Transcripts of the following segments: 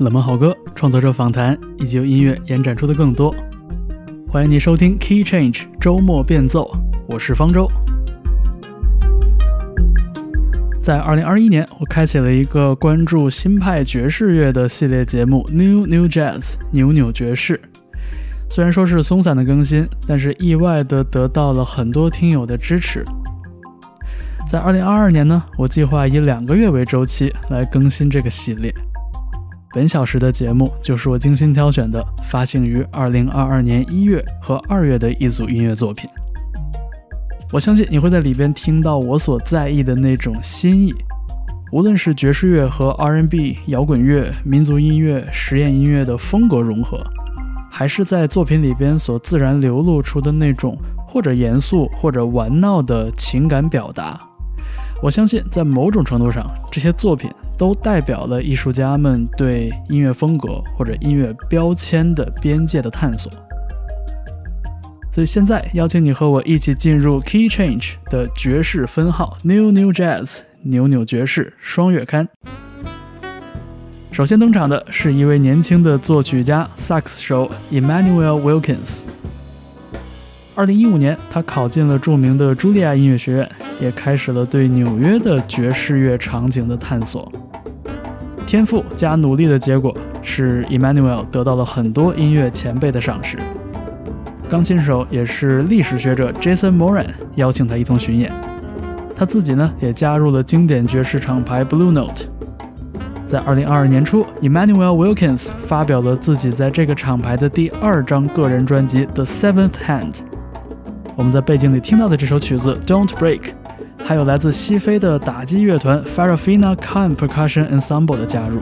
冷门好歌、创作者访谈，以及由音乐延展出的更多。欢迎你收听 Key Change 周末变奏，我是方舟。在2021年，我开启了一个关注新派爵士乐的系列节目 New New Jazz 扭扭爵士。虽然说是松散的更新，但是意外的得到了很多听友的支持。在2022年呢，我计划以两个月为周期来更新这个系列。本小时的节目就是我精心挑选的，发行于2022年1月和2月的一组音乐作品。我相信你会在里边听到我所在意的那种新意，无论是爵士乐和 R&B、摇滚乐、民族音乐、实验音乐的风格融合。还是在作品里边所自然流露出的那种，或者严肃，或者玩闹的情感表达。我相信，在某种程度上，这些作品都代表了艺术家们对音乐风格或者音乐标签的边界的探索。所以现在邀请你和我一起进入 Key Change 的爵士分号 New New Jazz 扭扭爵士双月刊。首先登场的是一位年轻的作曲家、萨克斯手 Emmanuel Wilkins。二零一五年，他考进了著名的茱莉亚音乐学院，也开始了对纽约的爵士乐场景的探索。天赋加努力的结果是 Emmanuel 得到了很多音乐前辈的赏识。钢琴手也是历史学者 Jason Moran 邀请他一同巡演，他自己呢也加入了经典爵士厂牌 Blue Note。在二零二二年初，Emmanuel Wilkins 发表了自己在这个厂牌的第二张个人专辑《The Seventh Hand》。我们在背景里听到的这首曲子《Don't Break》，还有来自西非的打击乐团 Farafina Khan Percussion Ensemble 的加入。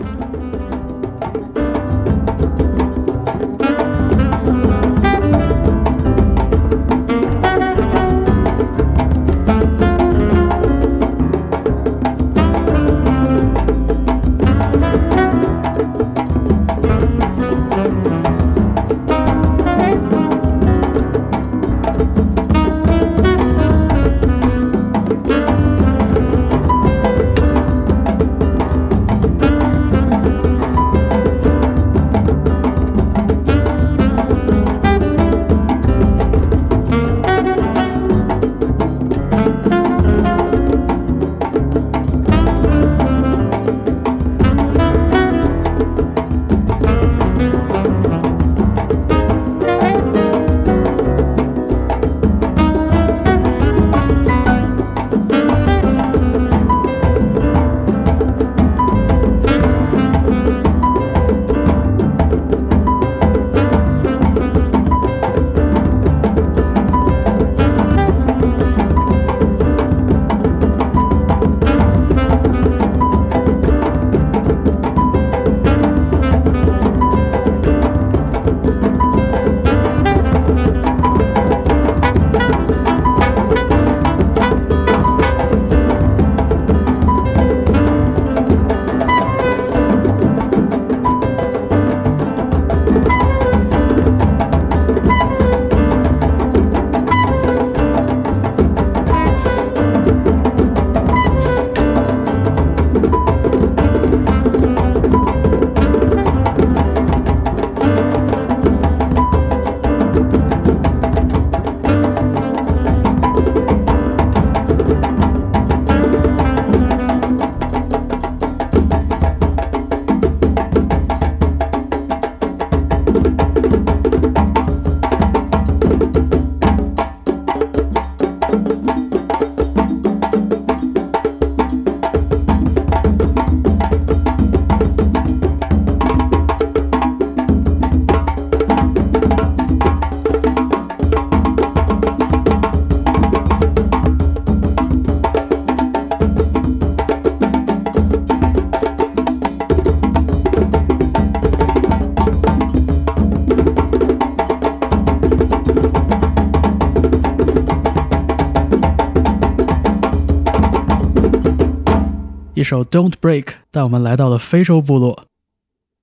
首《Don't Break》带我们来到了非洲部落，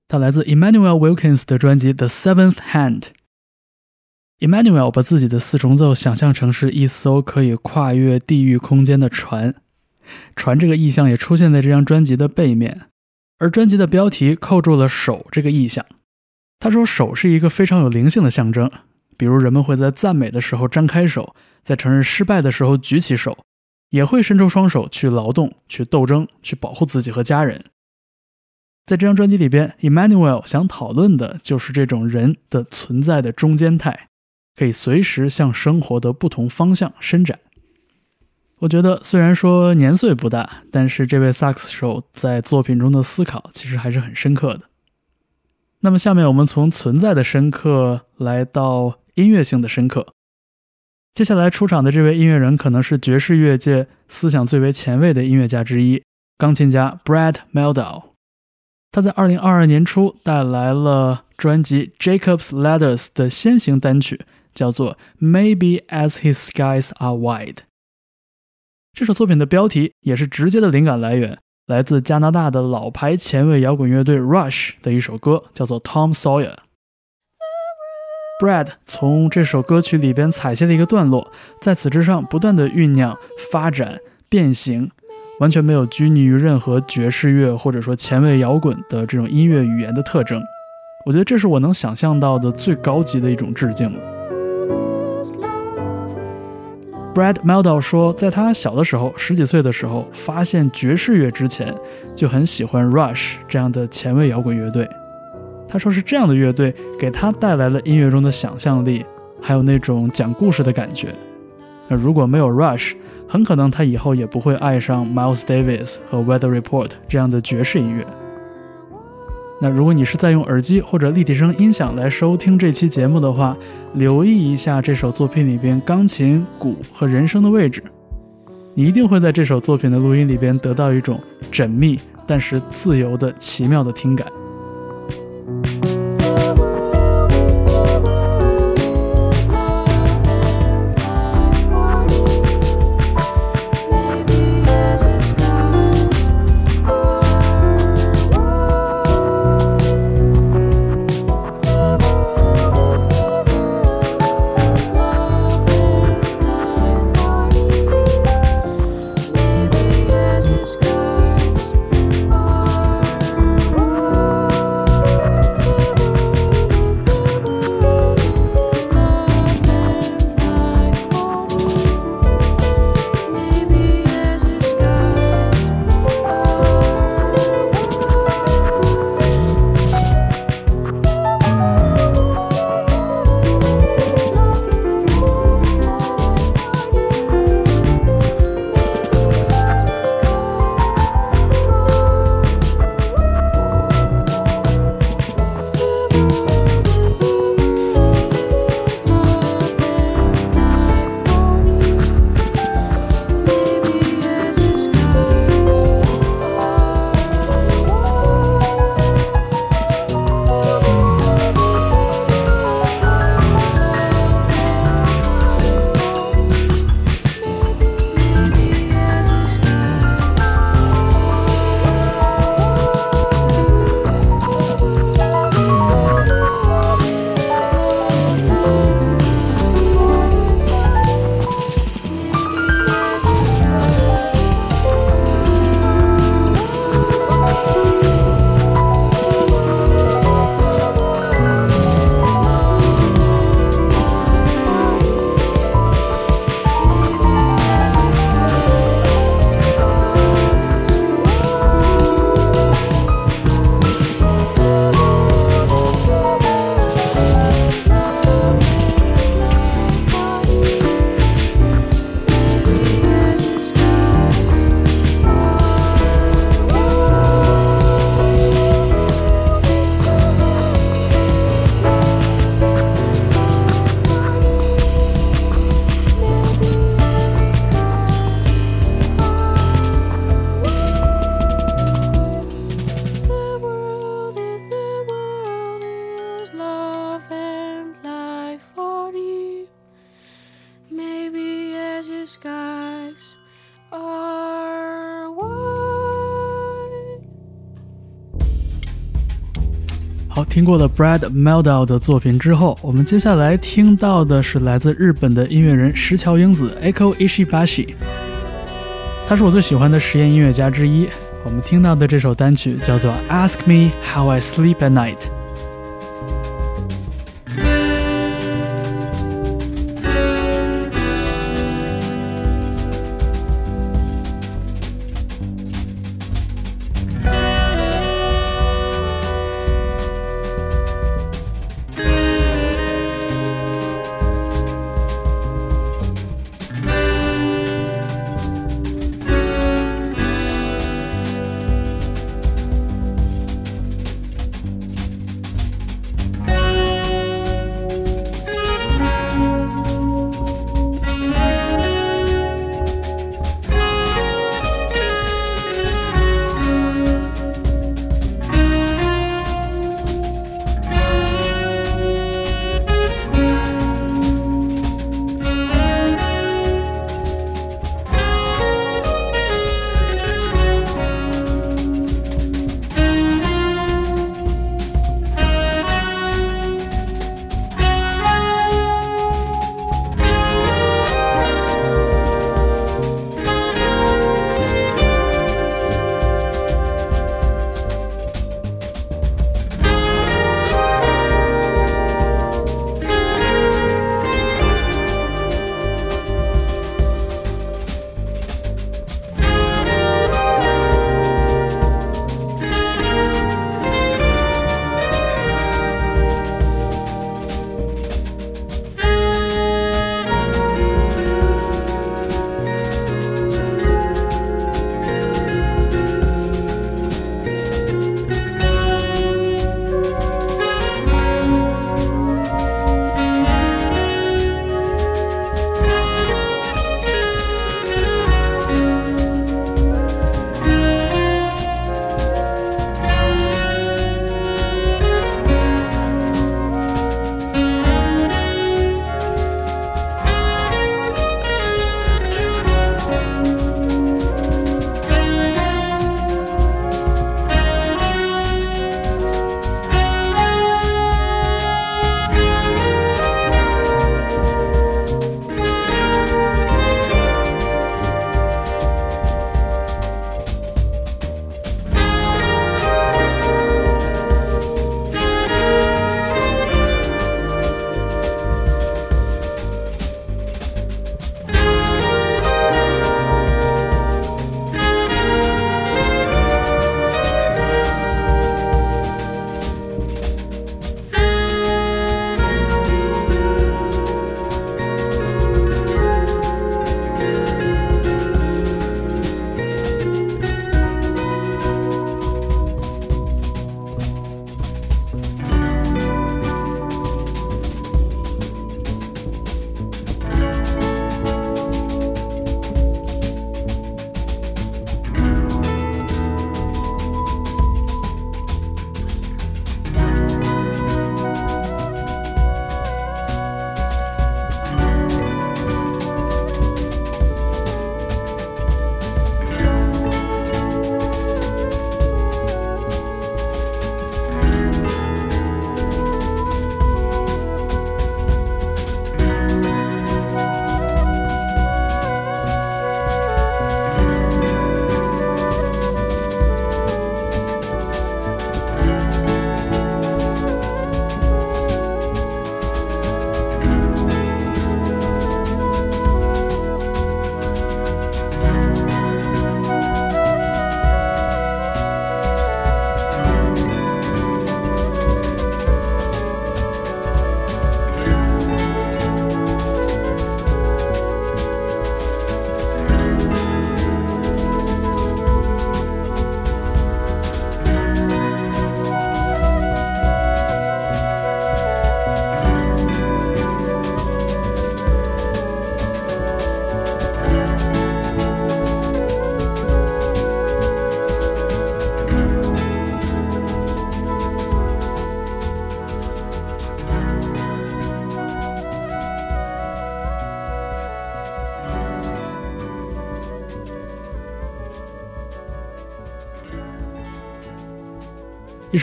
它来自 Emmanuel Wilkins 的专辑《The Seventh Hand》。Emmanuel 把自己的四重奏想象成是一艘可以跨越地域空间的船，船这个意象也出现在这张专辑的背面。而专辑的标题扣住了手这个意象。他说，手是一个非常有灵性的象征，比如人们会在赞美的时候张开手，在承认失败的时候举起手，也会伸出双手去劳动、去斗争、去保护自己和家人。在这张专辑里边，Emmanuel 想讨论的就是这种人的存在的中间态，可以随时向生活的不同方向伸展。我觉得虽然说年岁不大，但是这位萨克斯手在作品中的思考其实还是很深刻的。那么下面我们从存在的深刻来到音乐性的深刻。接下来出场的这位音乐人可能是爵士乐界思想最为前卫的音乐家之一——钢琴家 Brad meldau。他在二零二二年初带来了专辑《Jacob's Ladders》的先行单曲，叫做《Maybe as His Skies Are Wide》。这首作品的标题也是直接的灵感来源，来自加拿大的老牌前卫摇滚乐队 Rush 的一首歌，叫做《Tom Sawyer》。Brad 从这首歌曲里边采撷了一个段落，在此之上不断的酝酿、发展、变形。完全没有拘泥于任何爵士乐或者说前卫摇滚的这种音乐语言的特征，我觉得这是我能想象到的最高级的一种致敬了。Brad Mehldau 说，在他小的时候，十几岁的时候，发现爵士乐之前，就很喜欢 Rush 这样的前卫摇滚乐队。他说是这样的乐队给他带来了音乐中的想象力，还有那种讲故事的感觉。那如果没有 Rush，很可能他以后也不会爱上 Miles Davis 和 Weather Report 这样的爵士音乐。那如果你是在用耳机或者立体声音响来收听这期节目的话，留意一下这首作品里边钢琴、鼓和人声的位置，你一定会在这首作品的录音里边得到一种缜密但是自由的奇妙的听感。好，听过了 Brad Meldau 的作品之后，我们接下来听到的是来自日本的音乐人石桥英子 Echo Ishibashi。他是我最喜欢的实验音乐家之一。我们听到的这首单曲叫做《Ask Me How I Sleep at Night》。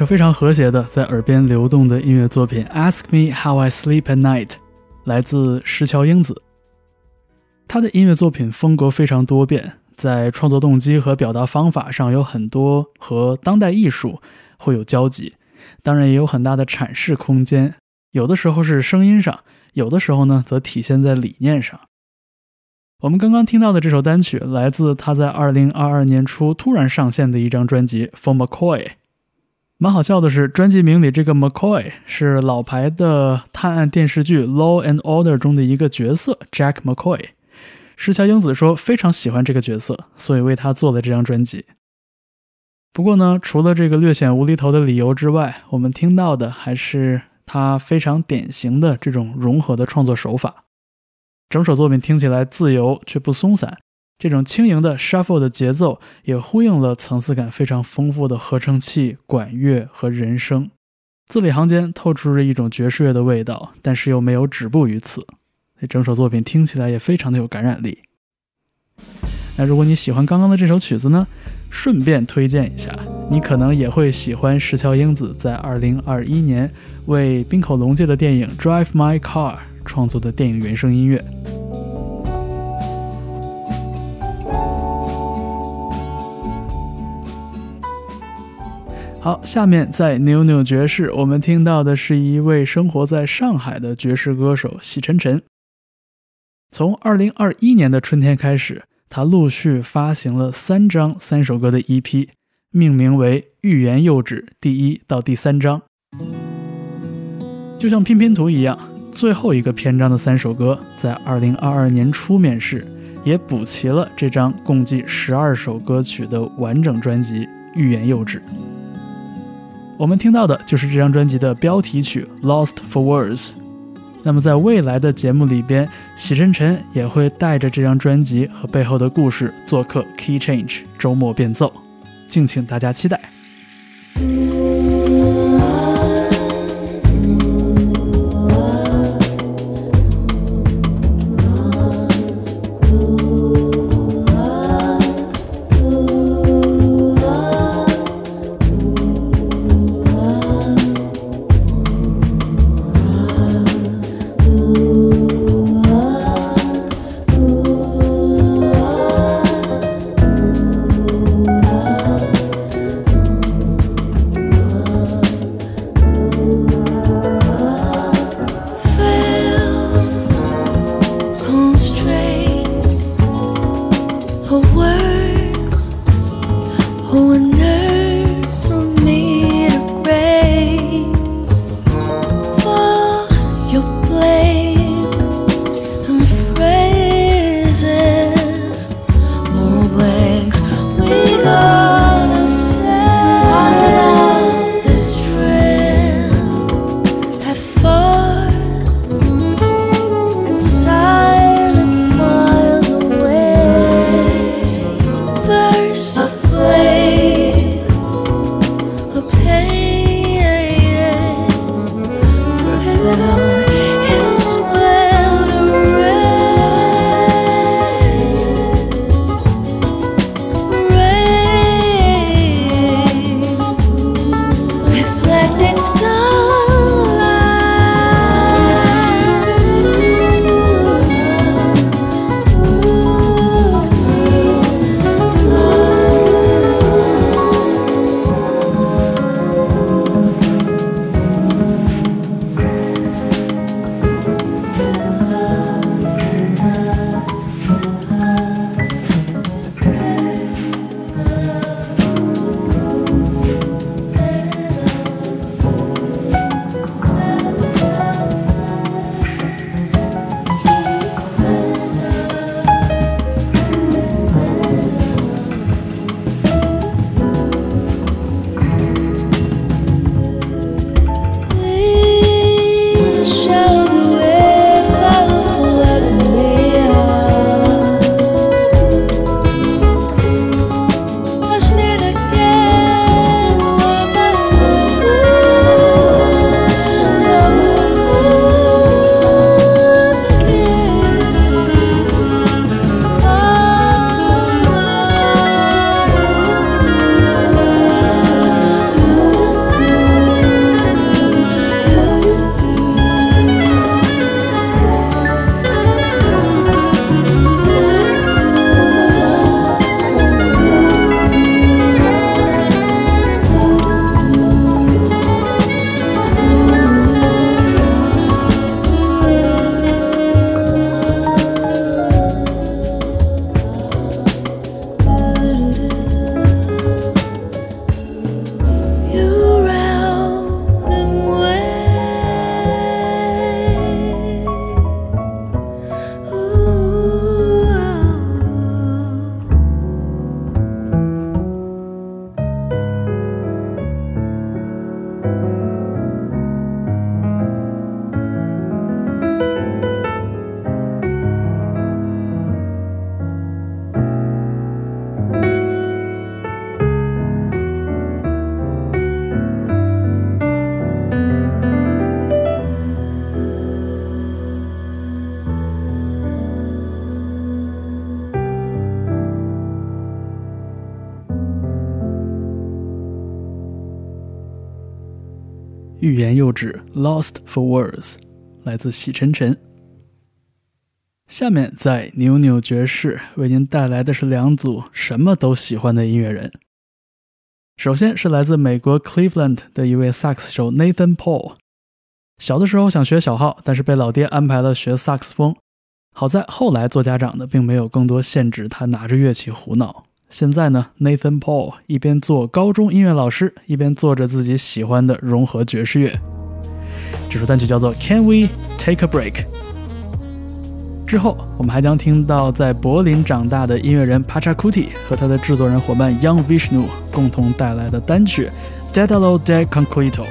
非常和谐的在耳边流动的音乐作品《Ask Me How I Sleep at Night》，来自石桥英子。他的音乐作品风格非常多变，在创作动机和表达方法上有很多和当代艺术会有交集，当然也有很大的阐释空间。有的时候是声音上，有的时候呢则体现在理念上。我们刚刚听到的这首单曲来自他在2022年初突然上线的一张专辑《For McCoy》。蛮好笑的是，专辑名里这个 McCoy 是老牌的探案电视剧《Law and Order》中的一个角色 Jack McCoy。石桥英子说非常喜欢这个角色，所以为他做了这张专辑。不过呢，除了这个略显无厘头的理由之外，我们听到的还是他非常典型的这种融合的创作手法。整首作品听起来自由却不松散。这种轻盈的 shuffle 的节奏也呼应了层次感非常丰富的合成器、管乐和人声，字里行间透出着一种爵士乐的味道，但是又没有止步于此。这整首作品听起来也非常的有感染力。那如果你喜欢刚刚的这首曲子呢，顺便推荐一下，你可能也会喜欢石桥英子在2021年为冰口龙介的电影《Drive My Car》创作的电影原声音乐。好，下面在扭扭爵士，我们听到的是一位生活在上海的爵士歌手喜晨晨。从二零二一年的春天开始，他陆续发行了三张三首歌的 EP，命名为《欲言又止》第一到第三章。就像拼拼图一样，最后一个篇章的三首歌在二零二二年初面世，也补齐了这张共计十二首歌曲的完整专辑《欲言又止》。我们听到的就是这张专辑的标题曲《Lost for Words》。那么，在未来的节目里边，喜晨晨也会带着这张专辑和背后的故事做客 Key Change 周末变奏，敬请大家期待。，Lost for Words，来自喜晨晨。下面在扭扭爵士为您带来的是两组什么都喜欢的音乐人。首先是来自美国 Cleveland 的一位萨克斯手 Nathan Paul。小的时候想学小号，但是被老爹安排了学萨克斯风。好在后来做家长的并没有更多限制他拿着乐器胡闹。现在呢，Nathan Paul 一边做高中音乐老师，一边做着自己喜欢的融合爵士乐。这首单曲叫做《Can We Take a Break》。之后，我们还将听到在柏林长大的音乐人 Pachakuti 和他的制作人伙伴 Young Vishnu 共同带来的单曲《Dedalo de Concreto》。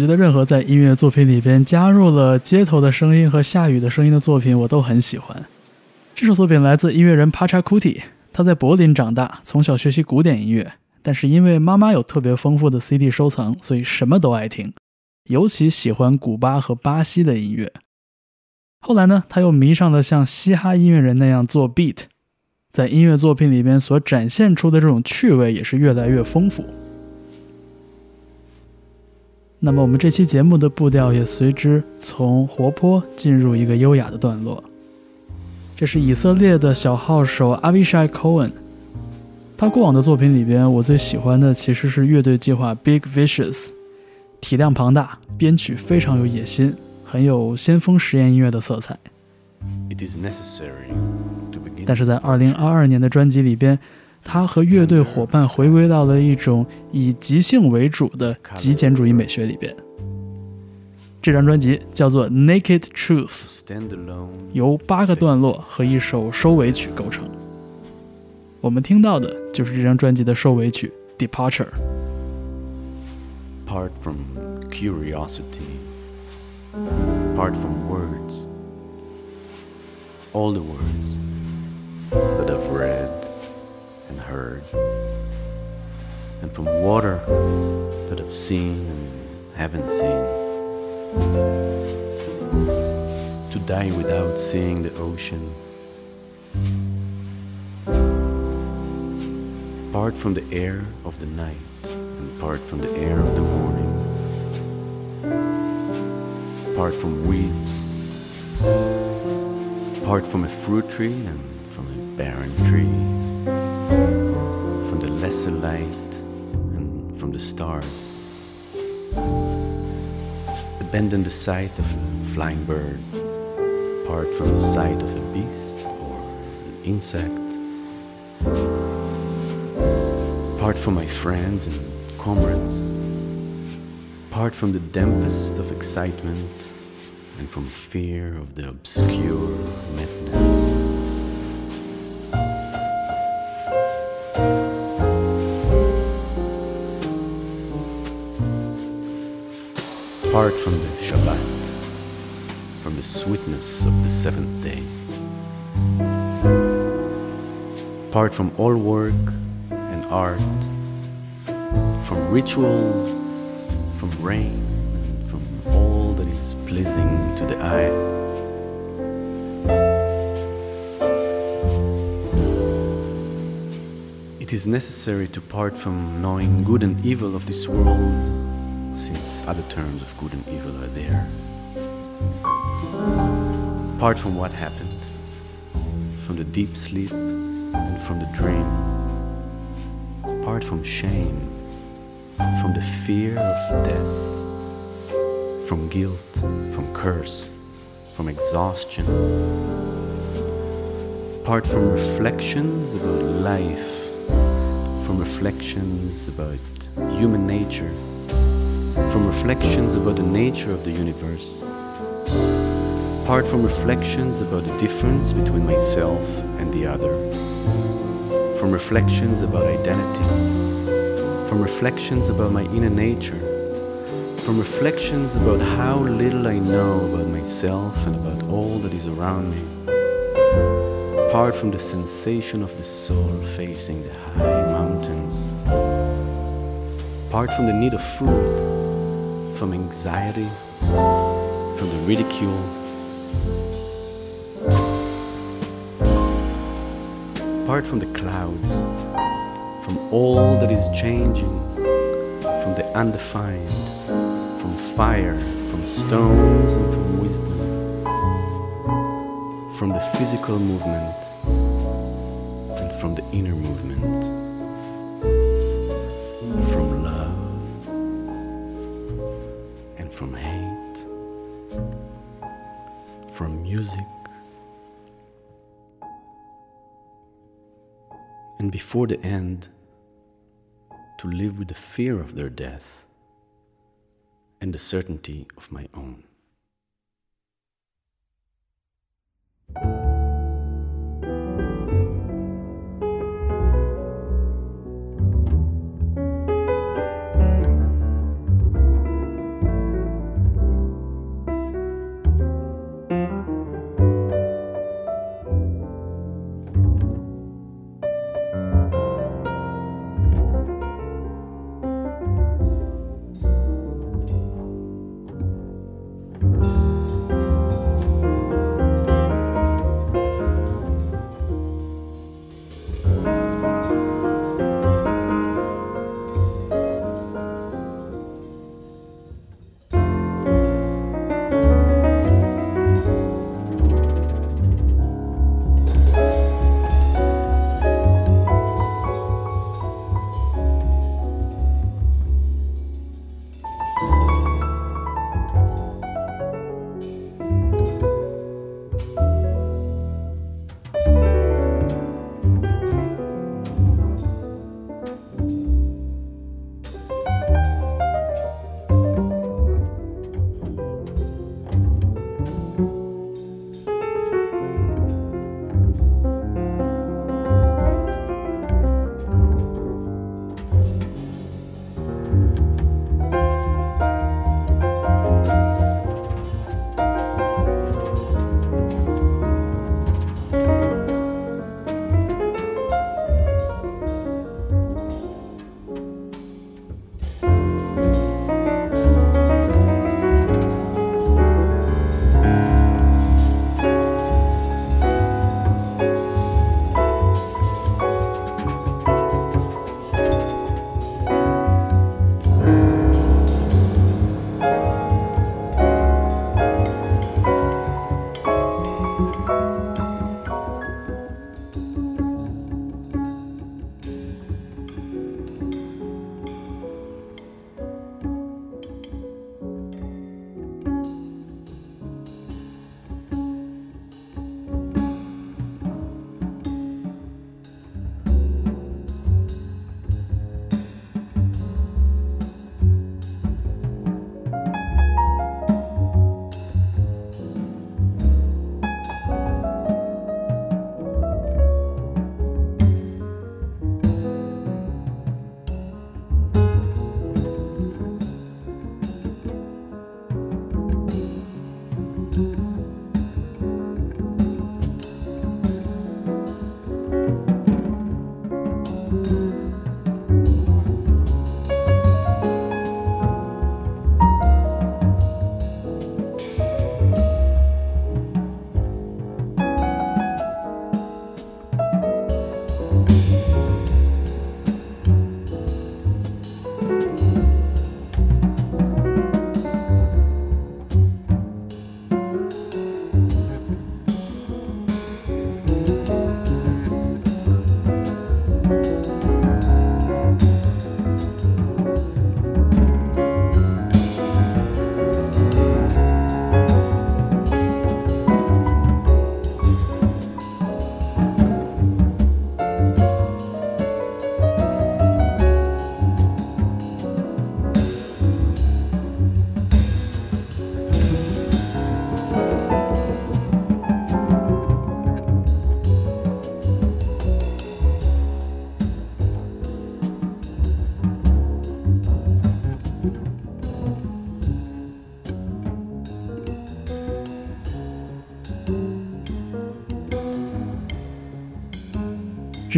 觉得任何在音乐作品里边加入了街头的声音和下雨的声音的作品，我都很喜欢。这首作品来自音乐人帕查库蒂，他在柏林长大，从小学习古典音乐，但是因为妈妈有特别丰富的 CD 收藏，所以什么都爱听，尤其喜欢古巴和巴西的音乐。后来呢，他又迷上了像嘻哈音乐人那样做 beat，在音乐作品里边所展现出的这种趣味也是越来越丰富。那么我们这期节目的步调也随之从活泼进入一个优雅的段落。这是以色列的小号手 Avishai Cohen，他过往的作品里边，我最喜欢的其实是乐队计划 Big Vicious，体量庞大，编曲非常有野心，很有先锋实验音乐的色彩。但是在2022年的专辑里边。他和乐队伙伴回归到了一种以即兴为主的极简主义美学里边。这张专辑叫做《Naked Truth》，由八个段落和一首收尾曲构成。我们听到的就是这张专辑的收尾曲《Departure》。From curiosity, from words, all the words that I've read. And heard, and from water that I've seen and haven't seen. To die without seeing the ocean. Part from the air of the night and part from the air of the morning. Part from weeds, part from a fruit tree and from a barren tree lesser light and from the stars. Abandon the sight of a flying bird, part from the sight of a beast or an insect, part from my friends and comrades, part from the dampest of excitement and from fear of the obscure madness. Apart from the Shabbat, from the sweetness of the seventh day. Apart from all work and art, from rituals, from rain, from all that is pleasing to the eye. It is necessary to part from knowing good and evil of this world since other terms of good and evil are there. Apart from what happened, from the deep sleep and from the dream, apart from shame, from the fear of death, from guilt, from curse, from exhaustion, apart from reflections about life, from reflections about human nature from reflections about the nature of the universe, apart from reflections about the difference between myself and the other, from reflections about identity, from reflections about my inner nature, from reflections about how little I know about myself and about all that is around me, apart from the sensation of the soul facing the high mountains, apart from the need of food from anxiety, from the ridicule. Apart from the clouds, from all that is changing, from the undefined, from fire, from stones, and from wisdom, from the physical movement, and from the inner movement. Music. And before the end, to live with the fear of their death and the certainty of my own.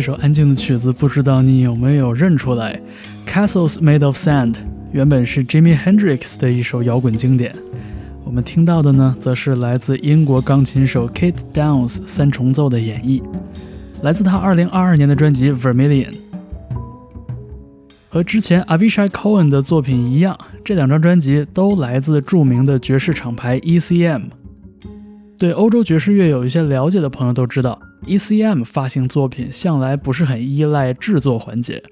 首安静的曲子，不知道你有没有认出来？Castles Made of Sand 原本是 Jimi Hendrix 的一首摇滚经典。我们听到的呢，则是来自英国钢琴手 Kate Downs 三重奏的演绎，来自他2022年的专辑 Vermilion。和之前 Avishai Cohen 的作品一样，这两张专辑都来自著名的爵士厂牌 ECM。对欧洲爵士乐有一些了解的朋友都知道。ECM 发行作品向来不是很依赖制作环节，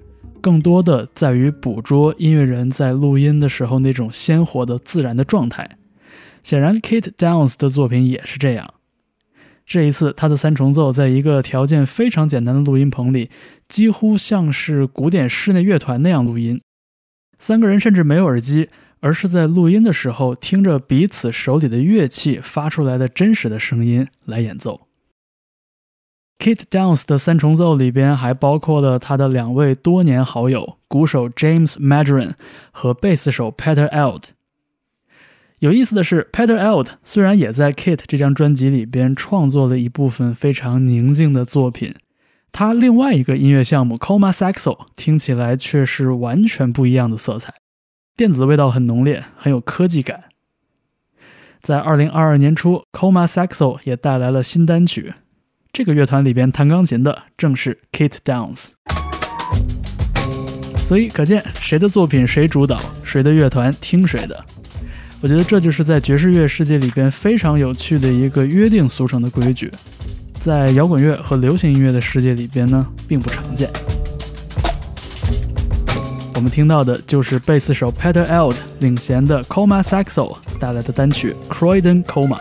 更多的在于捕捉音乐人在录音的时候那种鲜活的自然的状态。显然，Kate Downs 的作品也是这样。这一次，他的三重奏在一个条件非常简单的录音棚里，几乎像是古典室内乐团那样录音。三个人甚至没有耳机，而是在录音的时候听着彼此手里的乐器发出来的真实的声音来演奏。Kate Downs 的三重奏里边还包括了他的两位多年好友，鼓手 James Madron 和贝斯手 Peter Eld。有意思的是，Peter Eld 虽然也在 Kate 这张专辑里边创作了一部分非常宁静的作品，他另外一个音乐项目 Coma Saxo 听起来却是完全不一样的色彩，电子味道很浓烈，很有科技感。在2022年初，Coma Saxo 也带来了新单曲。这个乐团里边弹钢琴的正是 Kate Downs，所以可见谁的作品谁主导，谁的乐团听谁的。我觉得这就是在爵士乐世界里边非常有趣的一个约定俗成的规矩，在摇滚乐和流行音乐的世界里边呢，并不常见。我们听到的就是贝斯手 Peter Eld 领衔的 Coma Saxo 带来的单曲 Croydon Coma。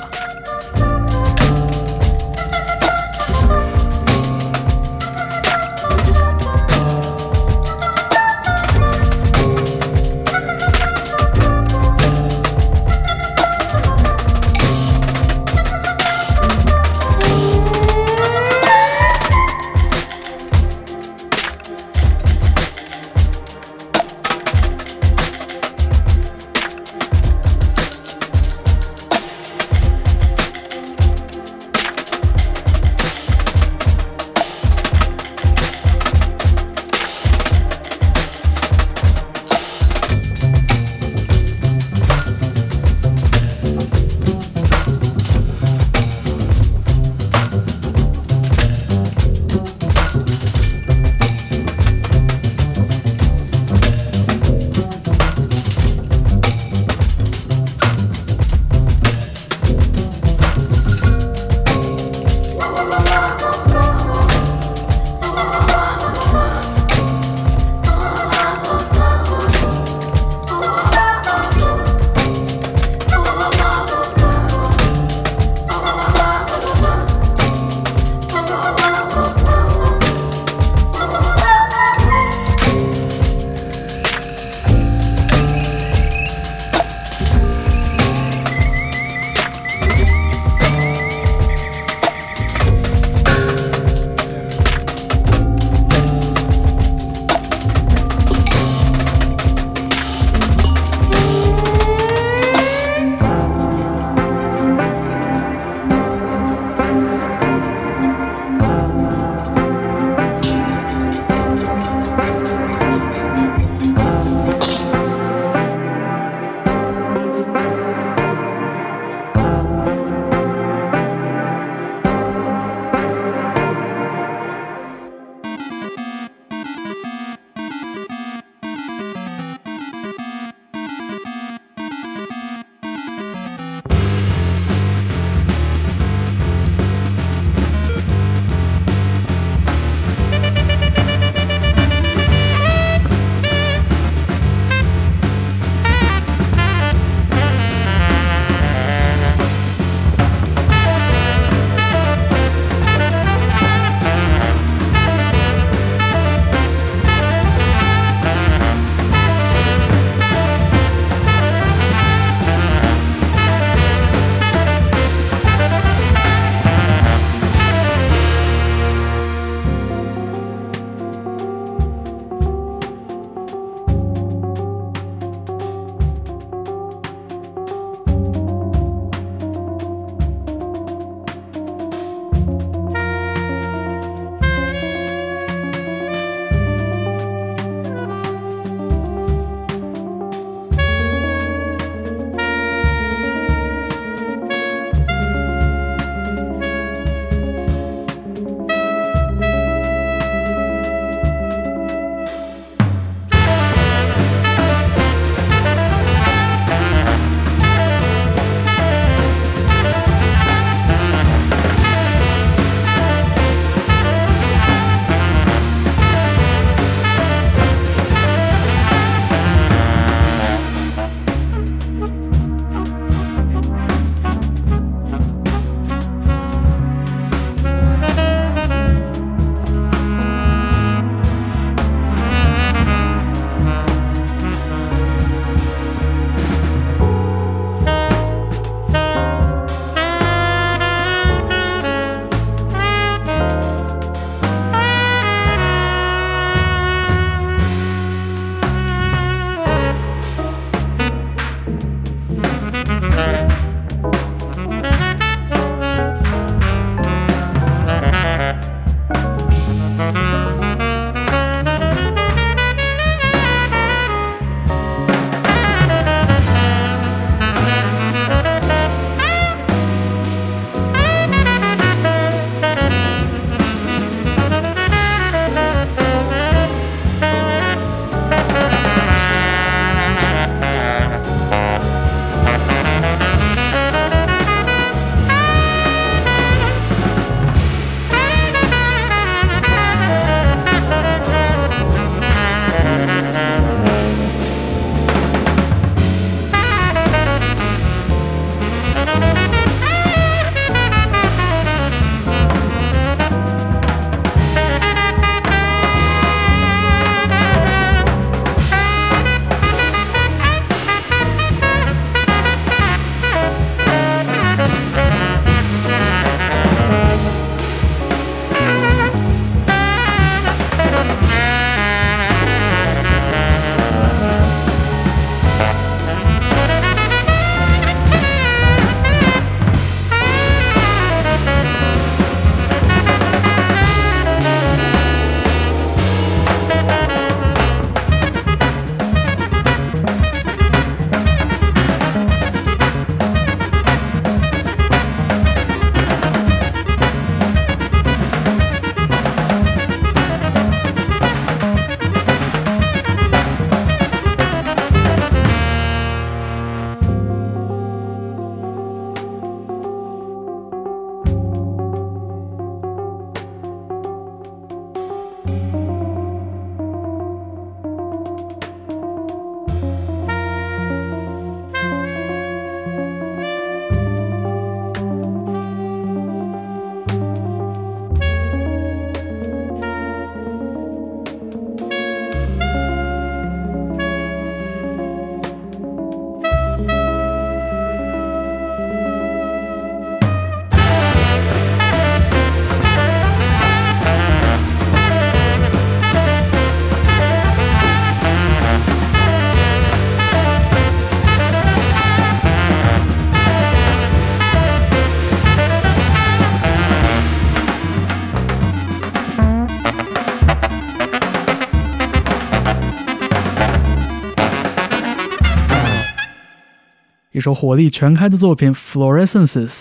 一首火力全开的作品《Fluorescences》，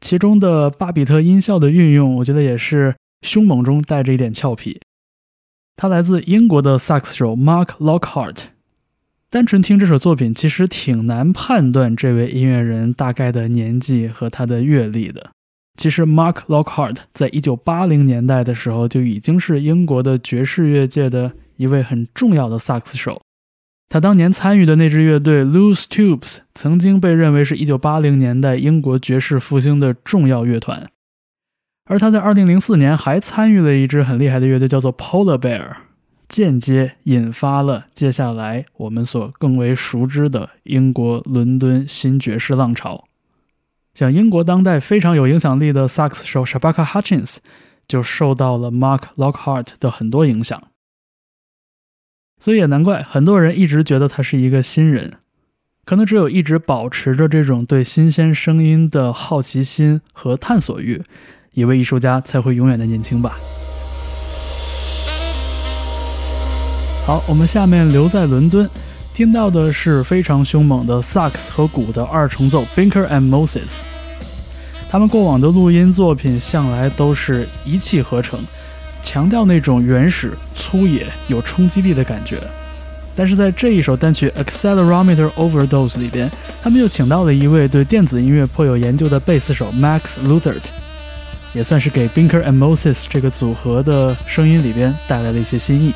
其中的巴比特音效的运用，我觉得也是凶猛中带着一点俏皮。他来自英国的萨克斯手 Mark Lockhart。单纯听这首作品，其实挺难判断这位音乐人大概的年纪和他的阅历的。其实，Mark Lockhart 在一九八零年代的时候就已经是英国的爵士乐界的一位很重要的萨克斯手。他当年参与的那支乐队 Loose Tubes 曾经被认为是一九八零年代英国爵士复兴的重要乐团。而他在二零零四年还参与了一支很厉害的乐队，叫做 Polar Bear。间接引发了接下来我们所更为熟知的英国伦敦新爵士浪潮。像英国当代非常有影响力的萨克斯手 Shabaka Hutchins 就受到了 Mark Lockhart 的很多影响，所以也难怪很多人一直觉得他是一个新人。可能只有一直保持着这种对新鲜声音的好奇心和探索欲，一位艺术家才会永远的年轻吧。好，我们下面留在伦敦，听到的是非常凶猛的萨克斯和鼓的二重奏 Binker and Moses。他们过往的录音作品向来都是一气呵成，强调那种原始、粗野、有冲击力的感觉。但是在这一首单曲 Accelerometer Overdose 里边，他们又请到了一位对电子音乐颇有研究的贝斯手 Max Luthert，也算是给 Binker and Moses 这个组合的声音里边带来了一些新意。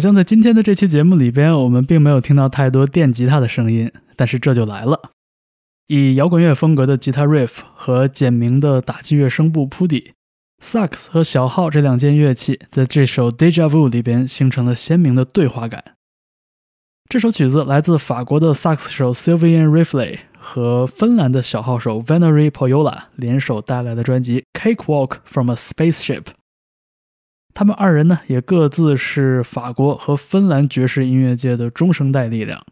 好像在今天的这期节目里边，我们并没有听到太多电吉他的声音，但是这就来了。以摇滚乐风格的吉他 riff 和简明的打击乐声部铺底，萨克斯和小号这两件乐器在这首 Deja Vu 里边形成了鲜明的对话感。这首曲子来自法国的萨克斯手 Sylvian Rifley 和芬兰的小号手 Veneri Poyola 联手带来的专辑 Cakewalk from a Spaceship。他们二人呢，也各自是法国和芬兰爵士音乐界的中生代力量。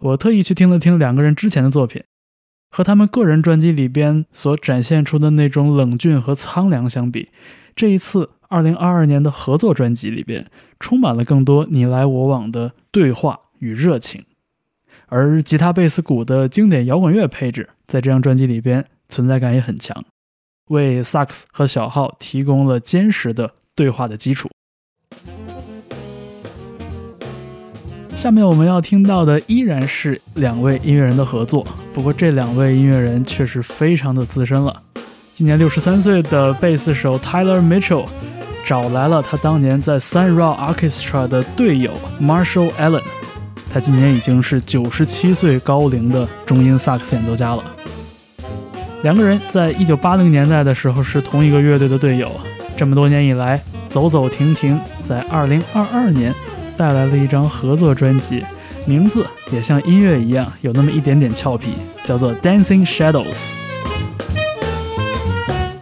我特意去听了听两个人之前的作品，和他们个人专辑里边所展现出的那种冷峻和苍凉相比，这一次2022年的合作专辑里边，充满了更多你来我往的对话与热情。而吉他、贝斯、鼓的经典摇滚乐配置，在这张专辑里边存在感也很强。为萨克斯和小号提供了坚实的对话的基础。下面我们要听到的依然是两位音乐人的合作，不过这两位音乐人却是非常的资深了。今年六十三岁的贝斯手 Tyler Mitchell 找来了他当年在 Sun Ra Orchestra 的队友 Marshall Allen，他今年已经是九十七岁高龄的中音萨克斯演奏家了。两个人在一九八零年代的时候是同一个乐队的队友，这么多年以来走走停停，在二零二二年带来了一张合作专辑，名字也像音乐一样有那么一点点俏皮，叫做《Dancing Shadows》。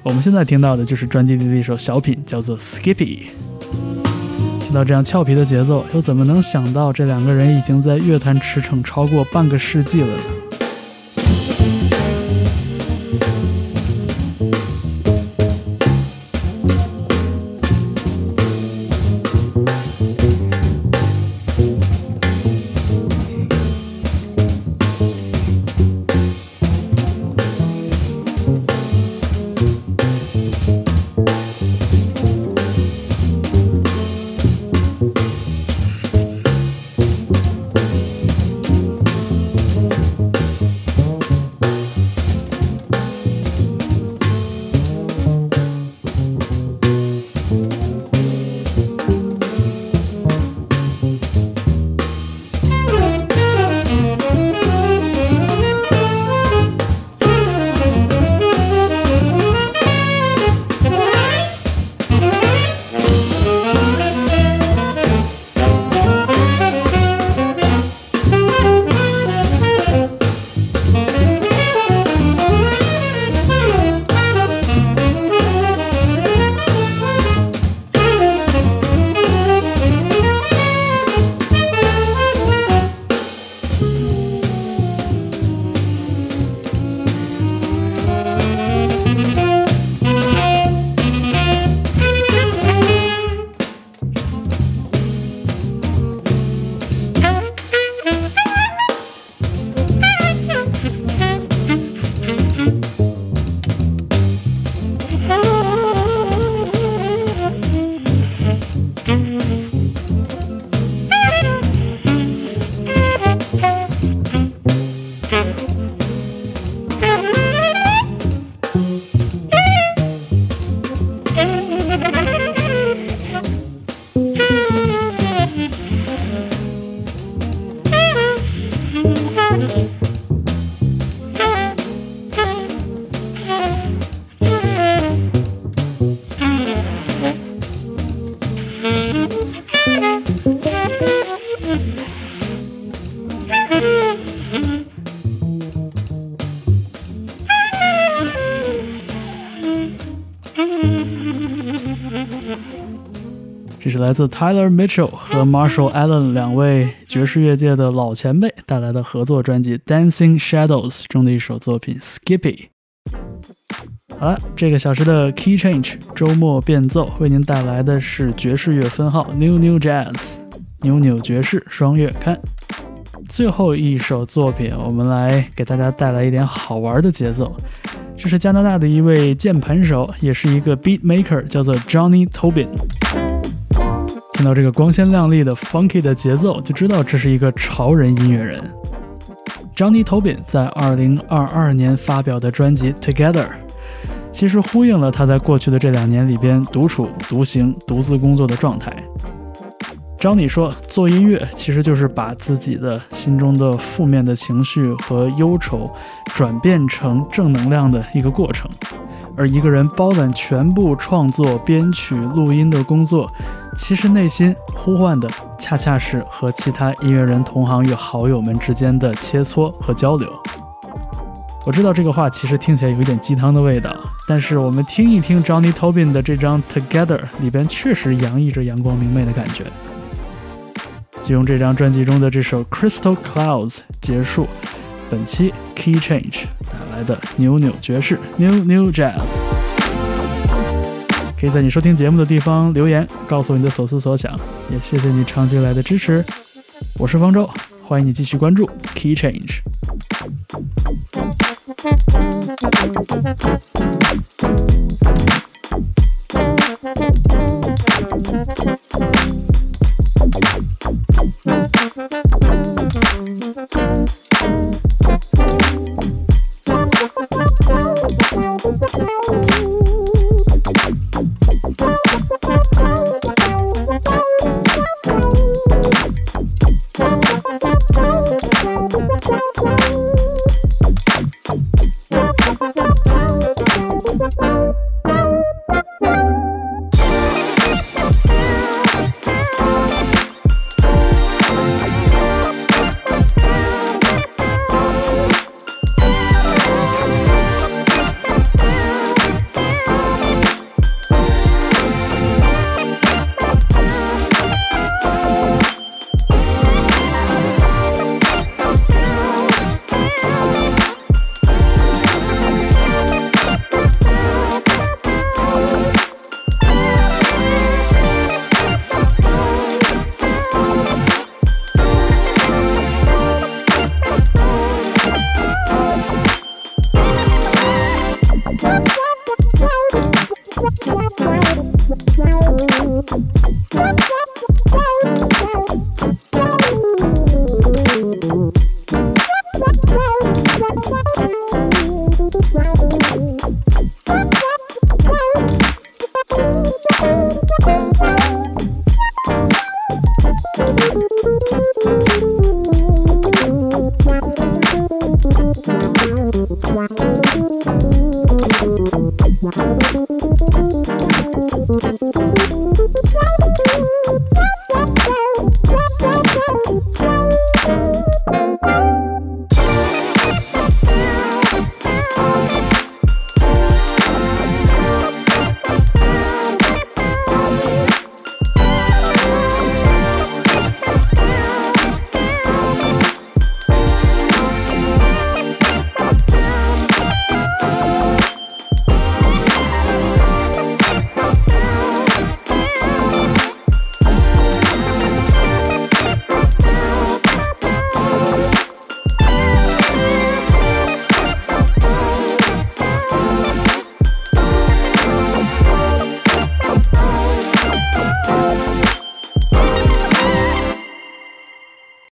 我们现在听到的就是专辑里的一首小品，叫做《Skippy》。听到这样俏皮的节奏，又怎么能想到这两个人已经在乐坛驰骋超过半个世纪了呢？来自 Tyler Mitchell 和 Marshall Allen 两位爵士乐界的老前辈带来的合作专辑《Dancing Shadows》中的一首作品《Skippy》。好了，这个小时的 Key Change 周末变奏为您带来的是爵士乐分号 New New Jazz 扭扭爵士双月刊。最后一首作品，我们来给大家带来一点好玩的节奏。这是加拿大的一位键盘手，也是一个 beat maker，叫做 Johnny Tobin。听到这个光鲜亮丽的 funky 的节奏，就知道这是一个潮人音乐人。Johnny Tobin 在2022年发表的专辑《Together》，其实呼应了他在过去的这两年里边独处、独行、独自工作的状态。Johnny 说做音乐，其实就是把自己的心中的负面的情绪和忧愁，转变成正能量的一个过程。而一个人包揽全部创作、编曲、录音的工作，其实内心呼唤的，恰恰是和其他音乐人同行与好友们之间的切磋和交流。我知道这个话其实听起来有一点鸡汤的味道，但是我们听一听 Johnny Tobin 的这张《Together》里边，确实洋溢着阳光明媚的感觉。就用这张专辑中的这首《Crystal Clouds》结束本期 Key Change 带来的扭扭爵士 New New Jazz。可以在你收听节目的地方留言，告诉你的所思所想，也谢谢你长久以来的支持。我是方舟，欢迎你继续关注 Key Change。